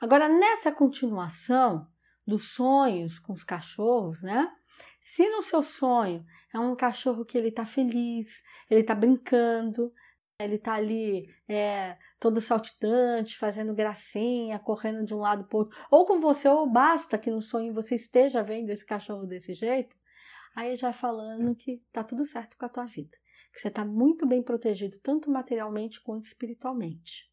Agora, nessa continuação dos sonhos com os cachorros, né? Se no seu sonho é um cachorro que ele tá feliz, ele tá brincando, ele tá ali é, todo saltitante, fazendo gracinha, correndo de um lado para outro, ou com você, ou basta que no sonho você esteja vendo esse cachorro desse jeito, aí já falando que tá tudo certo com a tua vida, que você tá muito bem protegido, tanto materialmente quanto espiritualmente.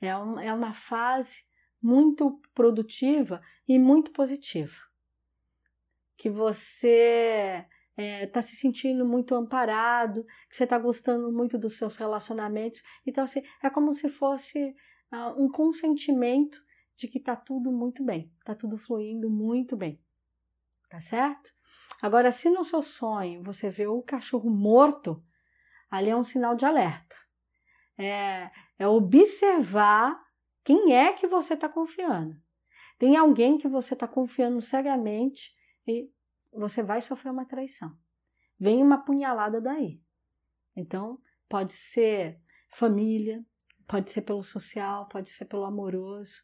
É, é uma fase muito produtiva e muito positiva. Que você está é, tá se sentindo muito amparado, que você está gostando muito dos seus relacionamentos. Então, assim, é como se fosse uh, um consentimento de que está tudo muito bem, está tudo fluindo muito bem. Tá certo? Agora, se no seu sonho você vê o cachorro morto, ali é um sinal de alerta. É, é observar quem é que você está confiando. Tem alguém que você está confiando cegamente e você vai sofrer uma traição. Vem uma punhalada daí. Então, pode ser família, pode ser pelo social, pode ser pelo amoroso.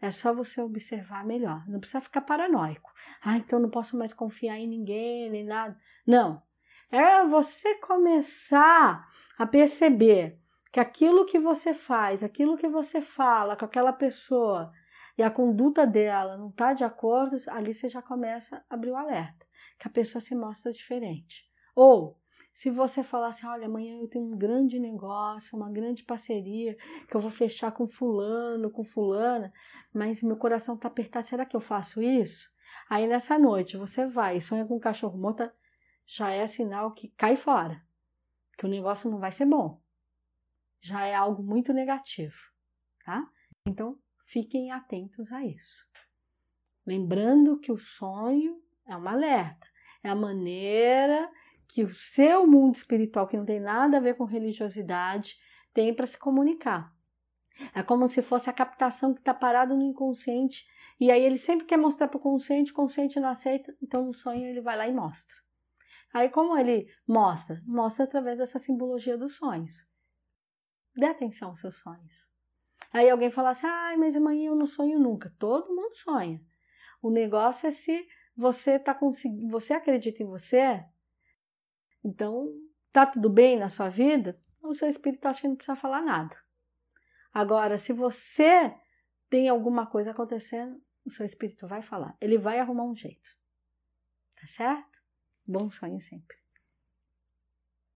É só você observar melhor. Não precisa ficar paranoico. Ah, então não posso mais confiar em ninguém, nem nada. Não. É você começar a perceber que aquilo que você faz, aquilo que você fala com aquela pessoa e a conduta dela não está de acordo, ali você já começa a abrir o alerta que a pessoa se mostra diferente. Ou, se você falar assim, olha, amanhã eu tenho um grande negócio, uma grande parceria, que eu vou fechar com fulano, com fulana, mas meu coração está apertado, será que eu faço isso? Aí nessa noite você vai e sonha com um cachorro morto, já é sinal que cai fora, que o negócio não vai ser bom. Já é algo muito negativo, tá? Então, fiquem atentos a isso. Lembrando que o sonho é um alerta. É a maneira que o seu mundo espiritual, que não tem nada a ver com religiosidade, tem para se comunicar. É como se fosse a captação que está parada no inconsciente e aí ele sempre quer mostrar para o consciente, o consciente não aceita, então no sonho ele vai lá e mostra. Aí como ele mostra? Mostra através dessa simbologia dos sonhos. Dê atenção aos seus sonhos. Aí alguém fala assim, ai, mas amanhã eu não sonho nunca. Todo mundo sonha. O negócio é se você tá conseguindo, você acredita em você? Então, tá tudo bem na sua vida? O seu espírito acha que não precisa falar nada. Agora, se você tem alguma coisa acontecendo, o seu espírito vai falar. Ele vai arrumar um jeito. Tá certo? Bom sonho sempre.